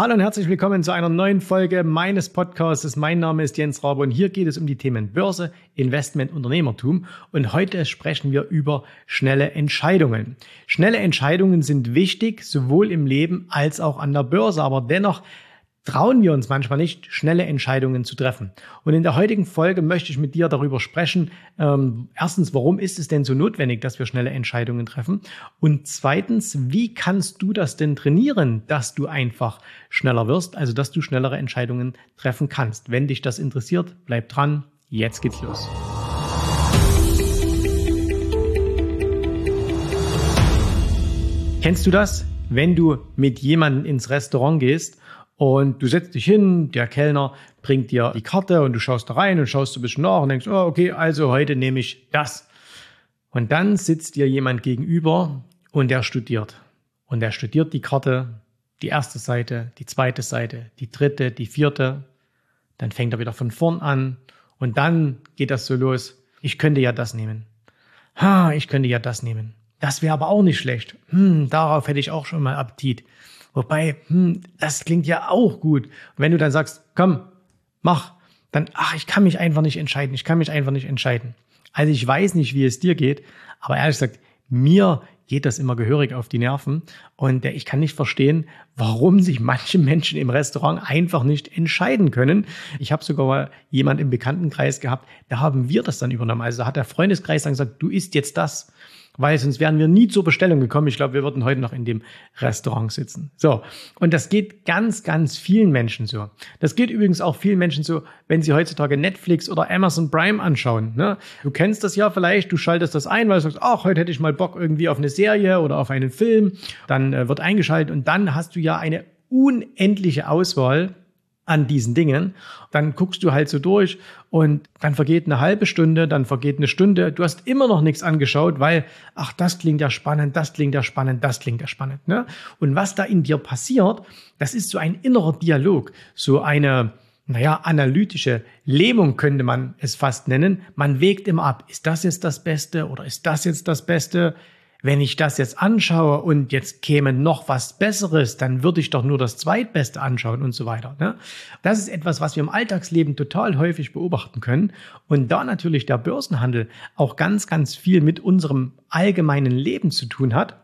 Hallo und herzlich willkommen zu einer neuen Folge meines Podcasts. Mein Name ist Jens Rabe und hier geht es um die Themen Börse, Investment, Unternehmertum. Und heute sprechen wir über schnelle Entscheidungen. Schnelle Entscheidungen sind wichtig, sowohl im Leben als auch an der Börse. Aber dennoch trauen wir uns manchmal nicht, schnelle Entscheidungen zu treffen. Und in der heutigen Folge möchte ich mit dir darüber sprechen, ähm, erstens, warum ist es denn so notwendig, dass wir schnelle Entscheidungen treffen? Und zweitens, wie kannst du das denn trainieren, dass du einfach schneller wirst, also dass du schnellere Entscheidungen treffen kannst? Wenn dich das interessiert, bleib dran, jetzt geht's los. Kennst du das? Wenn du mit jemandem ins Restaurant gehst und du setzt dich hin, der Kellner bringt dir die Karte und du schaust da rein und schaust ein bisschen nach und denkst, oh, okay, also heute nehme ich das. Und dann sitzt dir jemand gegenüber und der studiert. Und der studiert die Karte, die erste Seite, die zweite Seite, die dritte, die vierte. Dann fängt er wieder von vorn an und dann geht das so los. Ich könnte ja das nehmen. Ha, ich könnte ja das nehmen. Das wäre aber auch nicht schlecht. Hm, darauf hätte ich auch schon mal Appetit. Wobei, hm, das klingt ja auch gut. Wenn du dann sagst, komm, mach, dann, ach, ich kann mich einfach nicht entscheiden. Ich kann mich einfach nicht entscheiden. Also ich weiß nicht, wie es dir geht, aber ehrlich gesagt, mir geht das immer gehörig auf die Nerven. Und ich kann nicht verstehen, warum sich manche Menschen im Restaurant einfach nicht entscheiden können. Ich habe sogar mal jemand im Bekanntenkreis gehabt, da haben wir das dann übernommen. Also hat der Freundeskreis dann gesagt, du isst jetzt das weil sonst wären wir nie zur Bestellung gekommen. Ich glaube, wir würden heute noch in dem Restaurant sitzen. So. Und das geht ganz, ganz vielen Menschen so. Das geht übrigens auch vielen Menschen so, wenn sie heutzutage Netflix oder Amazon Prime anschauen. Ne? Du kennst das ja vielleicht, du schaltest das ein, weil du sagst, ach, heute hätte ich mal Bock irgendwie auf eine Serie oder auf einen Film. Dann äh, wird eingeschaltet und dann hast du ja eine unendliche Auswahl an diesen Dingen. Dann guckst du halt so durch und dann vergeht eine halbe Stunde, dann vergeht eine Stunde. Du hast immer noch nichts angeschaut, weil, ach, das klingt ja spannend, das klingt ja spannend, das klingt ja spannend. Ne? Und was da in dir passiert, das ist so ein innerer Dialog, so eine, naja, analytische Lähmung könnte man es fast nennen. Man wägt immer ab, ist das jetzt das Beste oder ist das jetzt das Beste? Wenn ich das jetzt anschaue und jetzt käme noch was Besseres, dann würde ich doch nur das Zweitbeste anschauen und so weiter. Ne? Das ist etwas, was wir im Alltagsleben total häufig beobachten können. Und da natürlich der Börsenhandel auch ganz, ganz viel mit unserem allgemeinen Leben zu tun hat,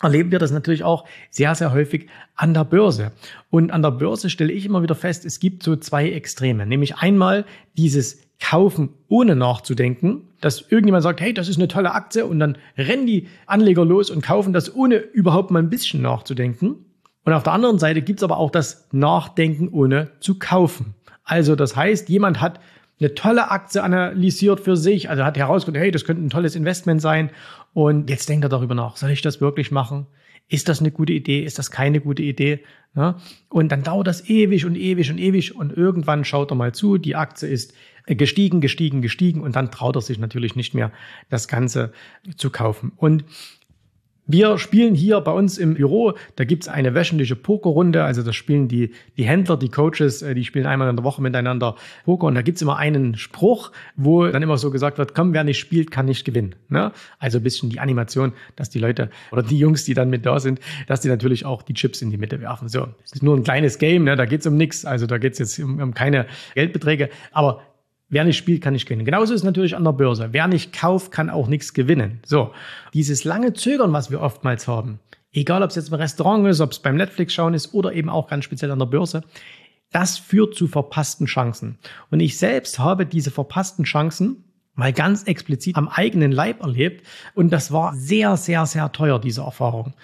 erleben wir das natürlich auch sehr, sehr häufig an der Börse. Und an der Börse stelle ich immer wieder fest, es gibt so zwei Extreme. Nämlich einmal dieses kaufen, ohne nachzudenken. Dass irgendjemand sagt, hey, das ist eine tolle Aktie und dann rennen die Anleger los und kaufen das, ohne überhaupt mal ein bisschen nachzudenken. Und auf der anderen Seite gibt's aber auch das Nachdenken, ohne zu kaufen. Also das heißt, jemand hat eine tolle Aktie analysiert für sich, also hat herausgefunden, hey, das könnte ein tolles Investment sein. Und jetzt denkt er darüber nach, soll ich das wirklich machen? Ist das eine gute Idee? Ist das keine gute Idee? Ja? Und dann dauert das ewig und ewig und ewig und irgendwann schaut er mal zu, die Aktie ist gestiegen, gestiegen, gestiegen und dann traut er sich natürlich nicht mehr, das Ganze zu kaufen. Und wir spielen hier bei uns im Büro, da gibt's eine wöchentliche Pokerrunde, also das spielen die, die Händler, die Coaches, äh, die spielen einmal in der Woche miteinander Poker und da gibt's immer einen Spruch, wo dann immer so gesagt wird, komm, wer nicht spielt, kann nicht gewinnen. Ne? Also ein bisschen die Animation, dass die Leute oder die Jungs, die dann mit da sind, dass die natürlich auch die Chips in die Mitte werfen. So, es ist nur ein kleines Game, ne? da geht's um nichts, also da geht's jetzt um, um keine Geldbeträge, aber Wer nicht spielt, kann nicht gewinnen. Genauso ist es natürlich an der Börse. Wer nicht kauft, kann auch nichts gewinnen. So, dieses lange Zögern, was wir oftmals haben, egal ob es jetzt im Restaurant ist, ob es beim Netflix-Schauen ist oder eben auch ganz speziell an der Börse, das führt zu verpassten Chancen. Und ich selbst habe diese verpassten Chancen mal ganz explizit am eigenen Leib erlebt. Und das war sehr, sehr, sehr teuer, diese Erfahrung.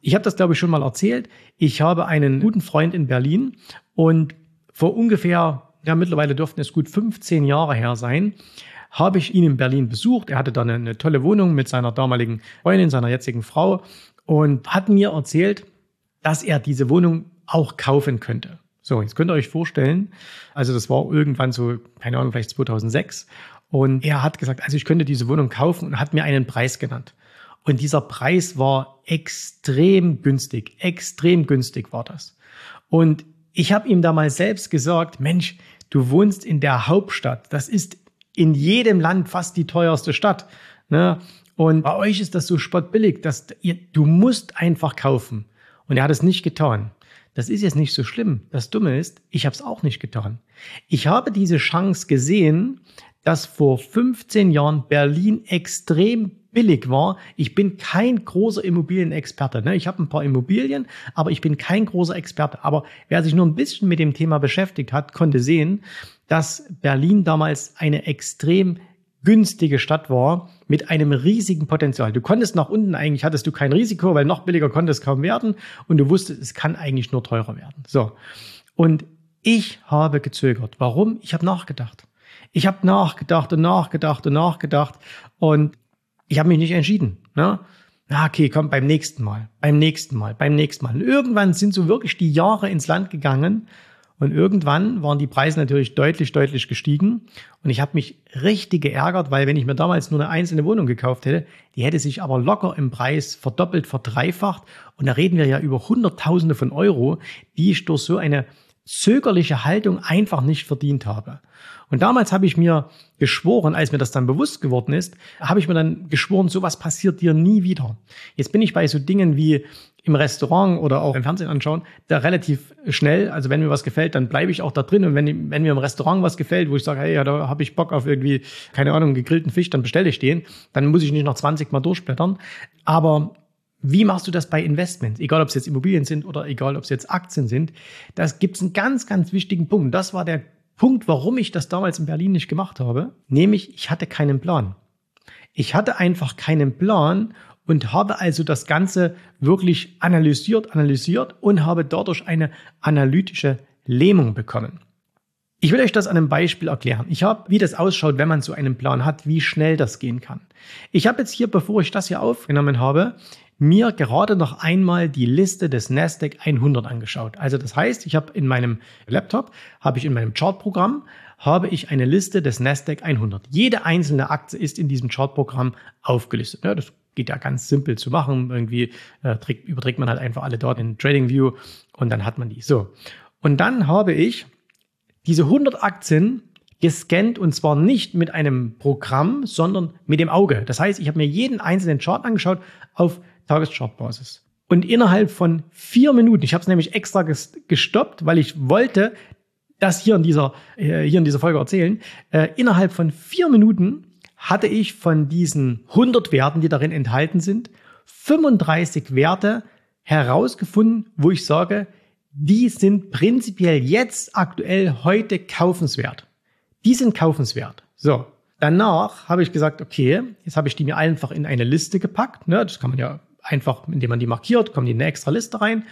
Ich habe das, glaube ich, schon mal erzählt. Ich habe einen guten Freund in Berlin und vor ungefähr ja, mittlerweile dürften es gut 15 Jahre her sein, habe ich ihn in Berlin besucht. Er hatte da eine, eine tolle Wohnung mit seiner damaligen Freundin, seiner jetzigen Frau und hat mir erzählt, dass er diese Wohnung auch kaufen könnte. So, jetzt könnt ihr euch vorstellen, also das war irgendwann so, keine Ahnung, vielleicht 2006. Und er hat gesagt, also ich könnte diese Wohnung kaufen und hat mir einen Preis genannt. Und dieser Preis war extrem günstig, extrem günstig war das. Und ich habe ihm damals selbst gesagt, Mensch, du wohnst in der Hauptstadt. Das ist in jedem Land fast die teuerste Stadt. Ne? Und bei euch ist das so spottbillig, dass ihr, du musst einfach kaufen. Und er hat es nicht getan. das ist jetzt nicht so schlimm. Das Dumme ist, ich habe es auch nicht getan. Ich habe diese Chance gesehen, dass vor 15 Jahren Berlin extrem billig war. Ich bin kein großer Immobilienexperte. Ne? Ich habe ein paar Immobilien, aber ich bin kein großer Experte. Aber wer sich nur ein bisschen mit dem Thema beschäftigt hat, konnte sehen, dass Berlin damals eine extrem günstige Stadt war mit einem riesigen Potenzial. Du konntest nach unten eigentlich, hattest du kein Risiko, weil noch billiger konnte es kaum werden und du wusstest, es kann eigentlich nur teurer werden. So. Und ich habe gezögert. Warum? Ich habe nachgedacht. Ich habe nachgedacht und nachgedacht und nachgedacht und ich habe mich nicht entschieden. Ne? Na, okay, komm, beim nächsten Mal, beim nächsten Mal, beim nächsten Mal. Und irgendwann sind so wirklich die Jahre ins Land gegangen und irgendwann waren die Preise natürlich deutlich, deutlich gestiegen. Und ich habe mich richtig geärgert, weil wenn ich mir damals nur eine einzelne Wohnung gekauft hätte, die hätte sich aber locker im Preis verdoppelt, verdreifacht. Und da reden wir ja über Hunderttausende von Euro, die ich durch so eine zögerliche Haltung einfach nicht verdient habe. Und damals habe ich mir geschworen, als mir das dann bewusst geworden ist, habe ich mir dann geschworen, sowas passiert dir nie wieder. Jetzt bin ich bei so Dingen wie im Restaurant oder auch im Fernsehen anschauen, da relativ schnell, also wenn mir was gefällt, dann bleibe ich auch da drin. Und wenn, wenn mir im Restaurant was gefällt, wo ich sage, hey, ja, da habe ich Bock auf irgendwie, keine Ahnung, gegrillten Fisch, dann bestelle ich den. Dann muss ich nicht noch 20 Mal durchblättern. Aber wie machst du das bei Investments? Egal, ob es jetzt Immobilien sind oder egal, ob es jetzt Aktien sind. Das gibt es einen ganz, ganz wichtigen Punkt. Das war der Punkt, warum ich das damals in Berlin nicht gemacht habe. Nämlich, ich hatte keinen Plan. Ich hatte einfach keinen Plan und habe also das Ganze wirklich analysiert, analysiert und habe dadurch eine analytische Lähmung bekommen. Ich will euch das an einem Beispiel erklären. Ich habe, wie das ausschaut, wenn man so einen Plan hat, wie schnell das gehen kann. Ich habe jetzt hier, bevor ich das hier aufgenommen habe, mir gerade noch einmal die Liste des Nasdaq 100 angeschaut. Also das heißt, ich habe in meinem Laptop, habe ich in meinem Chartprogramm, habe ich eine Liste des Nasdaq 100. Jede einzelne Aktie ist in diesem Chartprogramm aufgelistet. Ja, das geht ja ganz simpel zu machen. Irgendwie äh, trägt, überträgt man halt einfach alle dort in TradingView und dann hat man die. So. Und dann habe ich diese 100 Aktien gescannt und zwar nicht mit einem Programm, sondern mit dem Auge. Das heißt, ich habe mir jeden einzelnen Chart angeschaut auf Tageschartbasis. Und innerhalb von vier Minuten, ich habe es nämlich extra gestoppt, weil ich wollte das hier in dieser, äh, hier in dieser Folge erzählen, äh, innerhalb von vier Minuten hatte ich von diesen 100 Werten, die darin enthalten sind, 35 Werte herausgefunden, wo ich sage, die sind prinzipiell jetzt aktuell heute kaufenswert. Die sind kaufenswert. So. Danach habe ich gesagt, okay, jetzt habe ich die mir einfach in eine Liste gepackt. Ne? Das kann man ja einfach, indem man die markiert, kommen die in eine extra Liste rein.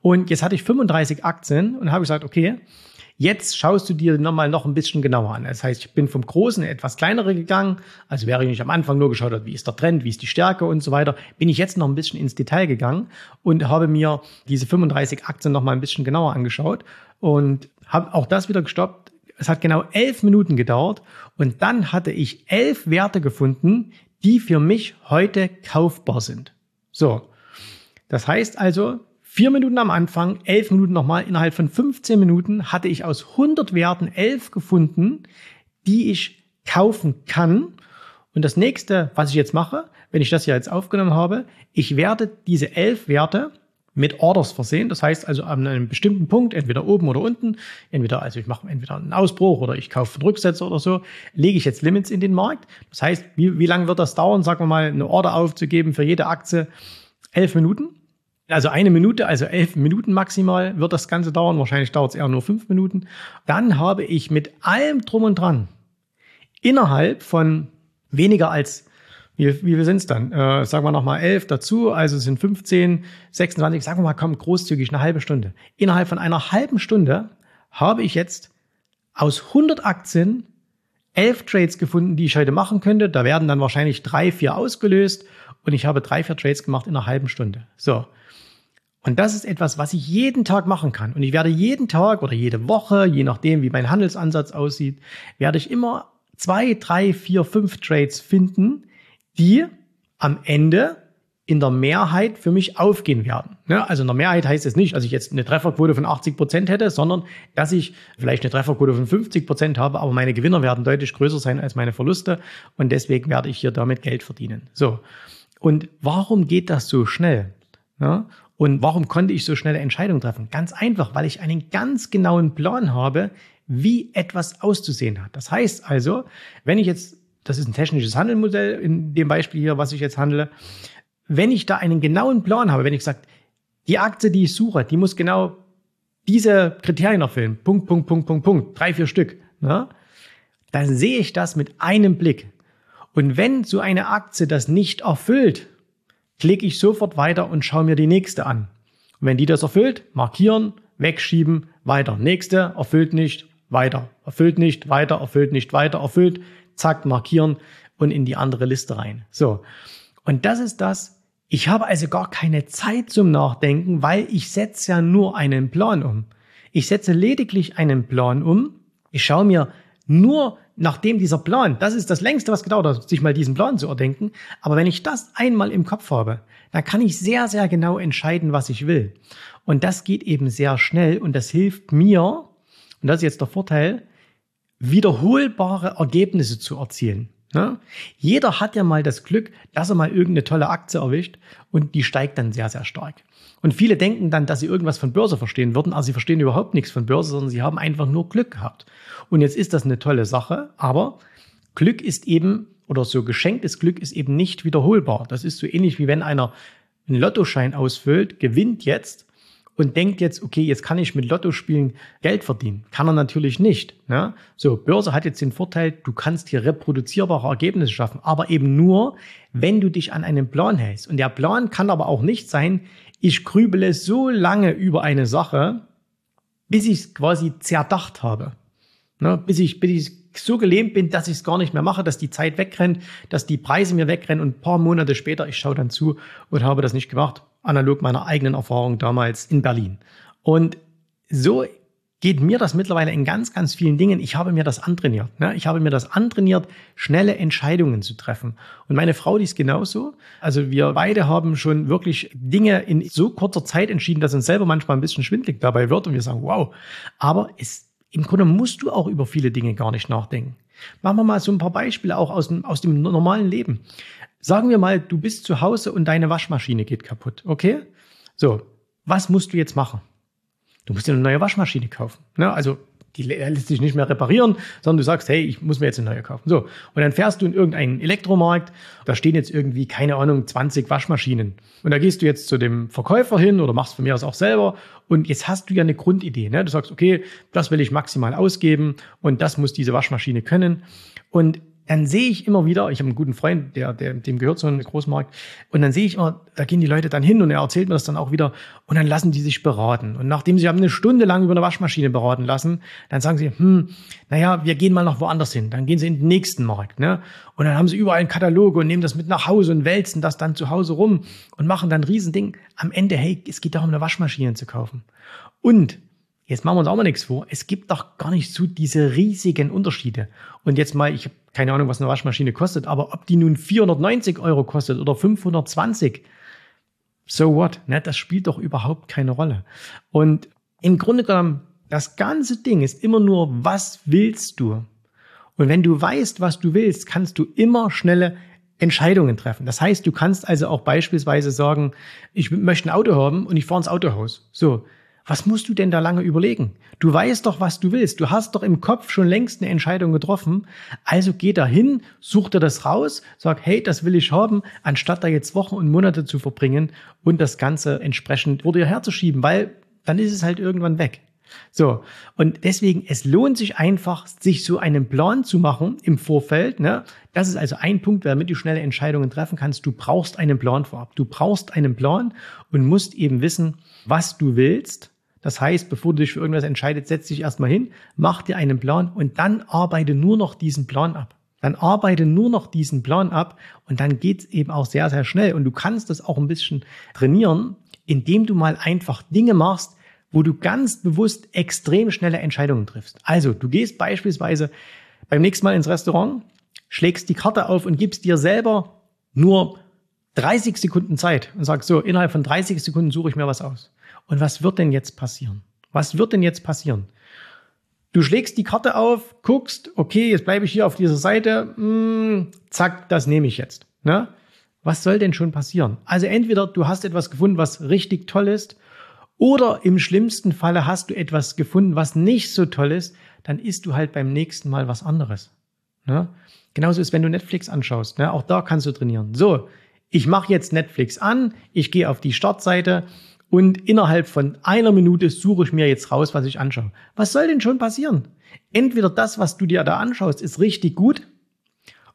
Und jetzt hatte ich 35 Aktien und habe gesagt, okay, jetzt schaust du dir nochmal noch ein bisschen genauer an. Das heißt, ich bin vom Großen etwas kleinere gegangen. Also wäre ich nicht am Anfang nur geschaut wie ist der Trend, wie ist die Stärke und so weiter, bin ich jetzt noch ein bisschen ins Detail gegangen und habe mir diese 35 Aktien nochmal ein bisschen genauer angeschaut und habe auch das wieder gestoppt. Es hat genau elf Minuten gedauert und dann hatte ich elf Werte gefunden, die für mich heute kaufbar sind. So. Das heißt also, vier Minuten am Anfang, elf Minuten nochmal. Innerhalb von 15 Minuten hatte ich aus 100 Werten elf gefunden, die ich kaufen kann. Und das nächste, was ich jetzt mache, wenn ich das hier jetzt aufgenommen habe, ich werde diese elf Werte mit Orders versehen. Das heißt also an einem bestimmten Punkt, entweder oben oder unten, entweder, also ich mache entweder einen Ausbruch oder ich kaufe einen Rücksetzer oder so, lege ich jetzt Limits in den Markt. Das heißt, wie, wie lange wird das dauern, sagen wir mal, eine Order aufzugeben für jede Aktie? Elf Minuten. Also eine Minute, also elf Minuten maximal wird das Ganze dauern. Wahrscheinlich dauert es eher nur fünf Minuten. Dann habe ich mit allem drum und dran innerhalb von weniger als wie, wie viel sind es dann? Äh, sagen wir nochmal elf dazu, also es sind 15, 26, sagen wir mal, komm, großzügig, eine halbe Stunde. Innerhalb von einer halben Stunde habe ich jetzt aus 100 Aktien elf Trades gefunden, die ich heute machen könnte. Da werden dann wahrscheinlich drei, vier ausgelöst und ich habe drei, vier Trades gemacht in einer halben Stunde. So. Und das ist etwas, was ich jeden Tag machen kann. Und ich werde jeden Tag oder jede Woche, je nachdem, wie mein Handelsansatz aussieht, werde ich immer zwei, drei, vier, fünf Trades finden, die am Ende in der Mehrheit für mich aufgehen werden. Also in der Mehrheit heißt es nicht, dass ich jetzt eine Trefferquote von 80 Prozent hätte, sondern dass ich vielleicht eine Trefferquote von 50 Prozent habe, aber meine Gewinner werden deutlich größer sein als meine Verluste und deswegen werde ich hier damit Geld verdienen. So. Und warum geht das so schnell? Und warum konnte ich so schnelle Entscheidungen treffen? Ganz einfach, weil ich einen ganz genauen Plan habe, wie etwas auszusehen hat. Das heißt also, wenn ich jetzt, das ist ein technisches Handelmodell in dem Beispiel hier, was ich jetzt handle, wenn ich da einen genauen Plan habe, wenn ich sage, die Aktie, die ich suche, die muss genau diese Kriterien erfüllen, Punkt, Punkt, Punkt, Punkt, Punkt, drei, vier Stück, ne? dann sehe ich das mit einem Blick. Und wenn so eine Aktie das nicht erfüllt, klicke ich sofort weiter und schaue mir die nächste an. Und wenn die das erfüllt, markieren, wegschieben, weiter. Nächste erfüllt nicht, weiter. Erfüllt nicht, weiter, erfüllt nicht, weiter, erfüllt, zack, markieren und in die andere Liste rein. So. Und das ist das. Ich habe also gar keine Zeit zum Nachdenken, weil ich setze ja nur einen Plan um. Ich setze lediglich einen Plan um. Ich schaue mir nur nachdem dieser Plan, das ist das längste, was gedauert hat, sich mal diesen Plan zu erdenken. Aber wenn ich das einmal im Kopf habe, dann kann ich sehr, sehr genau entscheiden, was ich will. Und das geht eben sehr schnell und das hilft mir, und das ist jetzt der Vorteil, wiederholbare Ergebnisse zu erzielen. Ja? Jeder hat ja mal das Glück, dass er mal irgendeine tolle Aktie erwischt und die steigt dann sehr, sehr stark. Und viele denken dann, dass sie irgendwas von Börse verstehen würden, aber sie verstehen überhaupt nichts von Börse, sondern sie haben einfach nur Glück gehabt. Und jetzt ist das eine tolle Sache, aber Glück ist eben, oder so geschenktes Glück ist eben nicht wiederholbar. Das ist so ähnlich wie wenn einer einen Lottoschein ausfüllt, gewinnt jetzt und denkt jetzt, okay, jetzt kann ich mit Lottospielen Geld verdienen. Kann er natürlich nicht. Ne? So, Börse hat jetzt den Vorteil, du kannst hier reproduzierbare Ergebnisse schaffen, aber eben nur, wenn du dich an einen Plan hältst. Und der Plan kann aber auch nicht sein, ich grübele so lange über eine Sache, bis ich es quasi zerdacht habe. Ne, bis ich, bis ich so gelähmt bin, dass ich es gar nicht mehr mache, dass die Zeit wegrennt, dass die Preise mir wegrennen und ein paar Monate später, ich schaue dann zu und habe das nicht gemacht, analog meiner eigenen Erfahrung damals in Berlin. Und so geht mir das mittlerweile in ganz, ganz vielen Dingen. Ich habe mir das antrainiert. Ne? Ich habe mir das antrainiert, schnelle Entscheidungen zu treffen. Und meine Frau, die ist genauso. Also wir beide haben schon wirklich Dinge in so kurzer Zeit entschieden, dass uns selber manchmal ein bisschen schwindlig dabei wird und wir sagen, wow. Aber es, im Grunde musst du auch über viele Dinge gar nicht nachdenken. Machen wir mal so ein paar Beispiele auch aus dem, aus dem normalen Leben. Sagen wir mal, du bist zu Hause und deine Waschmaschine geht kaputt. Okay? So. Was musst du jetzt machen? Du musst dir eine neue Waschmaschine kaufen. Ne? Also die lässt sich nicht mehr reparieren, sondern du sagst, hey, ich muss mir jetzt eine neue kaufen. So. Und dann fährst du in irgendeinen Elektromarkt, da stehen jetzt irgendwie, keine Ahnung, 20 Waschmaschinen. Und da gehst du jetzt zu dem Verkäufer hin oder machst von mir aus auch selber. Und jetzt hast du ja eine Grundidee. Ne? Du sagst, okay, das will ich maximal ausgeben und das muss diese Waschmaschine können. Und dann sehe ich immer wieder, ich habe einen guten Freund, der, der, dem gehört so ein Großmarkt, und dann sehe ich immer, da gehen die Leute dann hin und er erzählt mir das dann auch wieder und dann lassen die sich beraten. Und nachdem sie haben eine Stunde lang über eine Waschmaschine beraten lassen, dann sagen sie, hm, naja, wir gehen mal noch woanders hin. Dann gehen sie in den nächsten Markt, ne? Und dann haben sie überall einen Katalog und nehmen das mit nach Hause und wälzen das dann zu Hause rum und machen dann ein Riesending. Am Ende, hey, es geht darum, eine Waschmaschine zu kaufen. Und Jetzt machen wir uns auch mal nichts vor. Es gibt doch gar nicht so diese riesigen Unterschiede. Und jetzt mal, ich habe keine Ahnung, was eine Waschmaschine kostet, aber ob die nun 490 Euro kostet oder 520, so what? Ne? Das spielt doch überhaupt keine Rolle. Und im Grunde genommen, das ganze Ding ist immer nur, was willst du? Und wenn du weißt, was du willst, kannst du immer schnelle Entscheidungen treffen. Das heißt, du kannst also auch beispielsweise sagen, ich möchte ein Auto haben und ich fahre ins Autohaus. So, was musst du denn da lange überlegen? Du weißt doch, was du willst. Du hast doch im Kopf schon längst eine Entscheidung getroffen. Also geh da hin, such dir das raus, sag, hey, das will ich haben, anstatt da jetzt Wochen und Monate zu verbringen und das Ganze entsprechend vor dir herzuschieben, weil dann ist es halt irgendwann weg. So, und deswegen, es lohnt sich einfach, sich so einen Plan zu machen im Vorfeld. Ne? Das ist also ein Punkt, damit du schnelle Entscheidungen treffen kannst. Du brauchst einen Plan vorab. Du brauchst einen Plan und musst eben wissen, was du willst. Das heißt, bevor du dich für irgendwas entscheidest, setz dich erstmal hin, mach dir einen Plan und dann arbeite nur noch diesen Plan ab. Dann arbeite nur noch diesen Plan ab und dann geht's eben auch sehr, sehr schnell. Und du kannst das auch ein bisschen trainieren, indem du mal einfach Dinge machst, wo du ganz bewusst extrem schnelle Entscheidungen triffst. Also, du gehst beispielsweise beim nächsten Mal ins Restaurant, schlägst die Karte auf und gibst dir selber nur 30 Sekunden Zeit und sagst so, innerhalb von 30 Sekunden suche ich mir was aus. Und was wird denn jetzt passieren? Was wird denn jetzt passieren? Du schlägst die Karte auf, guckst, okay, jetzt bleibe ich hier auf dieser Seite, mh, hm, zack, das nehme ich jetzt. Ne? Was soll denn schon passieren? Also entweder du hast etwas gefunden, was richtig toll ist, oder im schlimmsten Falle hast du etwas gefunden, was nicht so toll ist, dann isst du halt beim nächsten Mal was anderes. Ne? Genauso ist, wenn du Netflix anschaust. Ne? Auch da kannst du trainieren. So, ich mache jetzt Netflix an, ich gehe auf die Startseite und innerhalb von einer Minute suche ich mir jetzt raus, was ich anschaue. Was soll denn schon passieren? Entweder das, was du dir da anschaust, ist richtig gut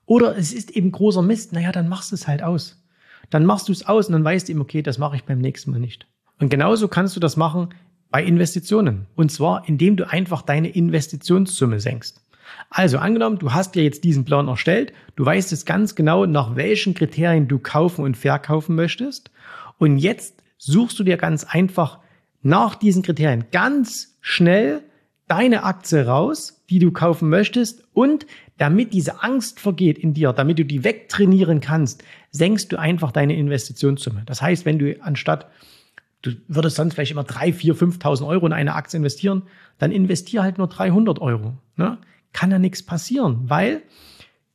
oder es ist eben großer Mist. Naja, dann machst du es halt aus. Dann machst du es aus und dann weißt du eben, okay, das mache ich beim nächsten Mal nicht. Und genauso kannst du das machen bei Investitionen. Und zwar, indem du einfach deine Investitionssumme senkst. Also angenommen, du hast dir jetzt diesen Plan erstellt, du weißt jetzt ganz genau, nach welchen Kriterien du kaufen und verkaufen möchtest. Und jetzt suchst du dir ganz einfach nach diesen Kriterien ganz schnell deine Aktie raus, die du kaufen möchtest. Und damit diese Angst vergeht in dir, damit du die wegtrainieren kannst, senkst du einfach deine Investitionssumme. Das heißt, wenn du anstatt du würdest sonst vielleicht immer drei, vier, 5.000 Euro in eine Aktie investieren, dann investier halt nur 300 Euro. Ne? Kann ja nichts passieren, weil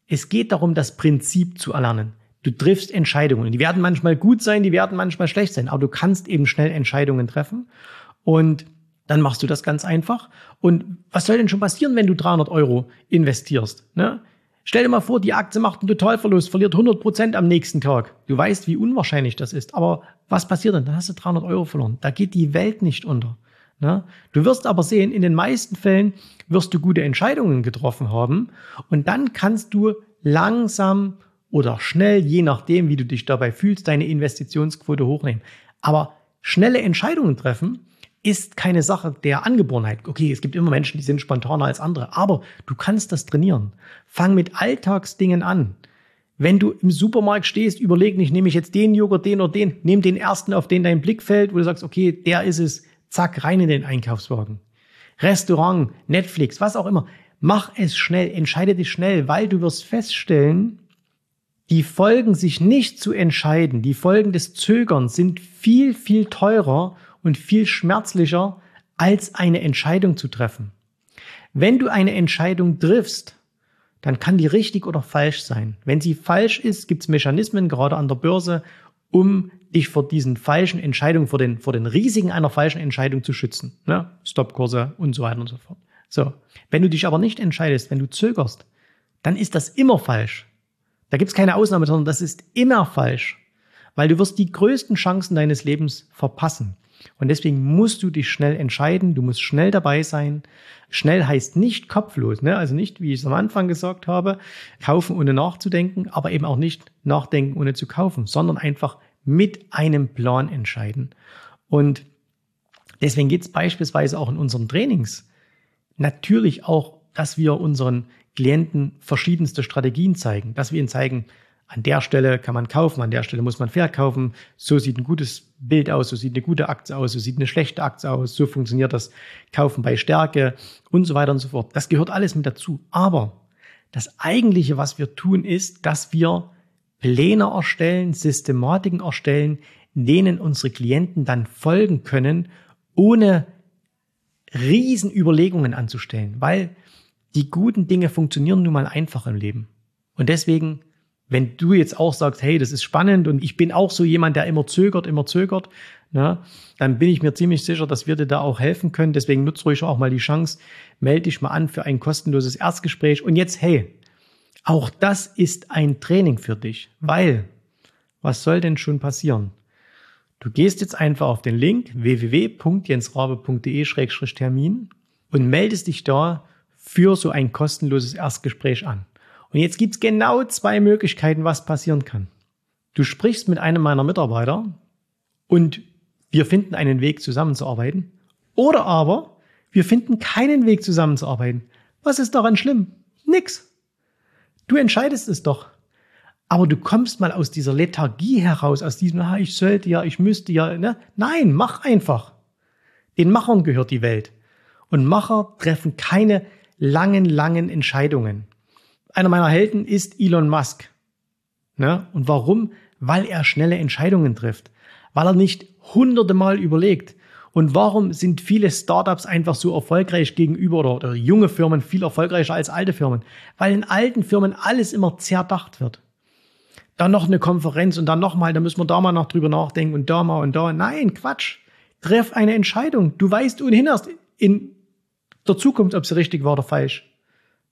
es geht darum, das Prinzip zu erlernen. Du triffst Entscheidungen. Die werden manchmal gut sein, die werden manchmal schlecht sein, aber du kannst eben schnell Entscheidungen treffen und dann machst du das ganz einfach. Und was soll denn schon passieren, wenn du 300 Euro investierst? Ne? Stell dir mal vor, die Aktie macht einen Totalverlust, verliert 100 Prozent am nächsten Tag. Du weißt, wie unwahrscheinlich das ist. Aber was passiert denn? Dann hast du 300 Euro verloren. Da geht die Welt nicht unter. Ne? Du wirst aber sehen, in den meisten Fällen wirst du gute Entscheidungen getroffen haben. Und dann kannst du langsam oder schnell, je nachdem, wie du dich dabei fühlst, deine Investitionsquote hochnehmen. Aber schnelle Entscheidungen treffen ist keine Sache der Angeborenheit. Okay, es gibt immer Menschen, die sind spontaner als andere, aber du kannst das trainieren. Fang mit Alltagsdingen an. Wenn du im Supermarkt stehst, überleg nicht, nehme ich jetzt den Joghurt, den oder den, nimm den ersten, auf den dein Blick fällt, wo du sagst, okay, der ist es, zack, rein in den Einkaufswagen. Restaurant, Netflix, was auch immer. Mach es schnell, entscheide dich schnell, weil du wirst feststellen, die Folgen, sich nicht zu entscheiden, die Folgen des Zögerns sind viel, viel teurer und viel schmerzlicher, als eine Entscheidung zu treffen. Wenn du eine Entscheidung triffst, dann kann die richtig oder falsch sein. Wenn sie falsch ist, gibt es Mechanismen, gerade an der Börse, um dich vor diesen falschen Entscheidungen, vor den, vor den Risiken einer falschen Entscheidung zu schützen. Ne? Stopkurse und so weiter und so fort. So. Wenn du dich aber nicht entscheidest, wenn du zögerst, dann ist das immer falsch. Da gibt es keine Ausnahme, sondern das ist immer falsch. Weil du wirst die größten Chancen deines Lebens verpassen. Und deswegen musst du dich schnell entscheiden, du musst schnell dabei sein. Schnell heißt nicht kopflos, ne? also nicht, wie ich es am Anfang gesagt habe, kaufen ohne nachzudenken, aber eben auch nicht nachdenken ohne zu kaufen, sondern einfach mit einem Plan entscheiden. Und deswegen geht es beispielsweise auch in unseren Trainings natürlich auch, dass wir unseren Klienten verschiedenste Strategien zeigen, dass wir ihnen zeigen, an der Stelle kann man kaufen, an der Stelle muss man verkaufen. So sieht ein gutes Bild aus, so sieht eine gute Aktie aus, so sieht eine schlechte Aktie aus, so funktioniert das Kaufen bei Stärke und so weiter und so fort. Das gehört alles mit dazu. Aber das eigentliche, was wir tun, ist, dass wir Pläne erstellen, Systematiken erstellen, denen unsere Klienten dann folgen können, ohne Riesenüberlegungen anzustellen, weil die guten Dinge funktionieren nun mal einfach im Leben. Und deswegen wenn du jetzt auch sagst, hey, das ist spannend und ich bin auch so jemand, der immer zögert, immer zögert, ne, dann bin ich mir ziemlich sicher, dass wir dir da auch helfen können. Deswegen nutze ruhig auch mal die Chance, melde dich mal an für ein kostenloses Erstgespräch. Und jetzt, hey, auch das ist ein Training für dich, weil was soll denn schon passieren? Du gehst jetzt einfach auf den Link www.jensrabe.de-termin und meldest dich da für so ein kostenloses Erstgespräch an. Und jetzt gibt's genau zwei Möglichkeiten, was passieren kann. Du sprichst mit einem meiner Mitarbeiter und wir finden einen Weg zusammenzuarbeiten. Oder aber wir finden keinen Weg zusammenzuarbeiten. Was ist daran schlimm? Nix. Du entscheidest es doch. Aber du kommst mal aus dieser Lethargie heraus, aus diesem, ah, ich sollte ja, ich müsste ja. Ne? Nein, mach einfach. Den Machern gehört die Welt. Und Macher treffen keine langen, langen Entscheidungen einer meiner Helden ist Elon Musk. Ne? Und warum? Weil er schnelle Entscheidungen trifft. Weil er nicht hunderte Mal überlegt. Und warum sind viele Startups einfach so erfolgreich gegenüber oder, oder junge Firmen viel erfolgreicher als alte Firmen? Weil in alten Firmen alles immer zerdacht wird. dann noch eine Konferenz und dann nochmal, da müssen wir da mal noch drüber nachdenken und da mal und da. Nein, Quatsch. Treff eine Entscheidung. Du weißt ohnehin erst in Zukunft, ob sie richtig war oder falsch.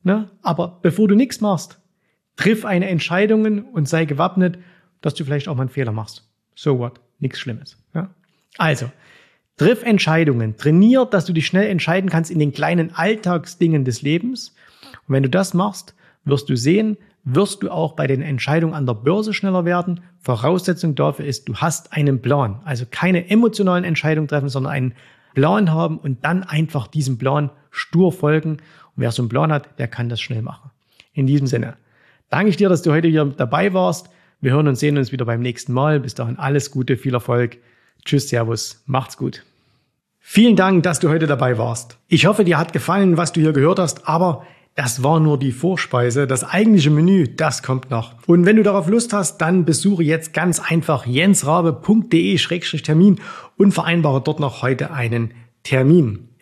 Ne? Aber bevor du nichts machst, triff eine Entscheidung und sei gewappnet, dass du vielleicht auch mal einen Fehler machst. So what? Nichts Schlimmes. Ja? Also, triff Entscheidungen. Trainier, dass du dich schnell entscheiden kannst in den kleinen Alltagsdingen des Lebens. Und wenn du das machst, wirst du sehen, wirst du auch bei den Entscheidungen an der Börse schneller werden. Voraussetzung dafür ist, du hast einen Plan. Also keine emotionalen Entscheidungen treffen, sondern einen Plan haben und dann einfach diesem Plan stur folgen. Und wer so einen Plan hat, der kann das schnell machen. In diesem Sinne, danke ich dir, dass du heute hier dabei warst. Wir hören und sehen uns wieder beim nächsten Mal. Bis dahin alles Gute, viel Erfolg. Tschüss, Servus, macht's gut. Vielen Dank, dass du heute dabei warst. Ich hoffe, dir hat gefallen, was du hier gehört hast, aber das war nur die Vorspeise. Das eigentliche Menü, das kommt noch. Und wenn du darauf Lust hast, dann besuche jetzt ganz einfach jensrabe.de-termin und vereinbare dort noch heute einen Termin.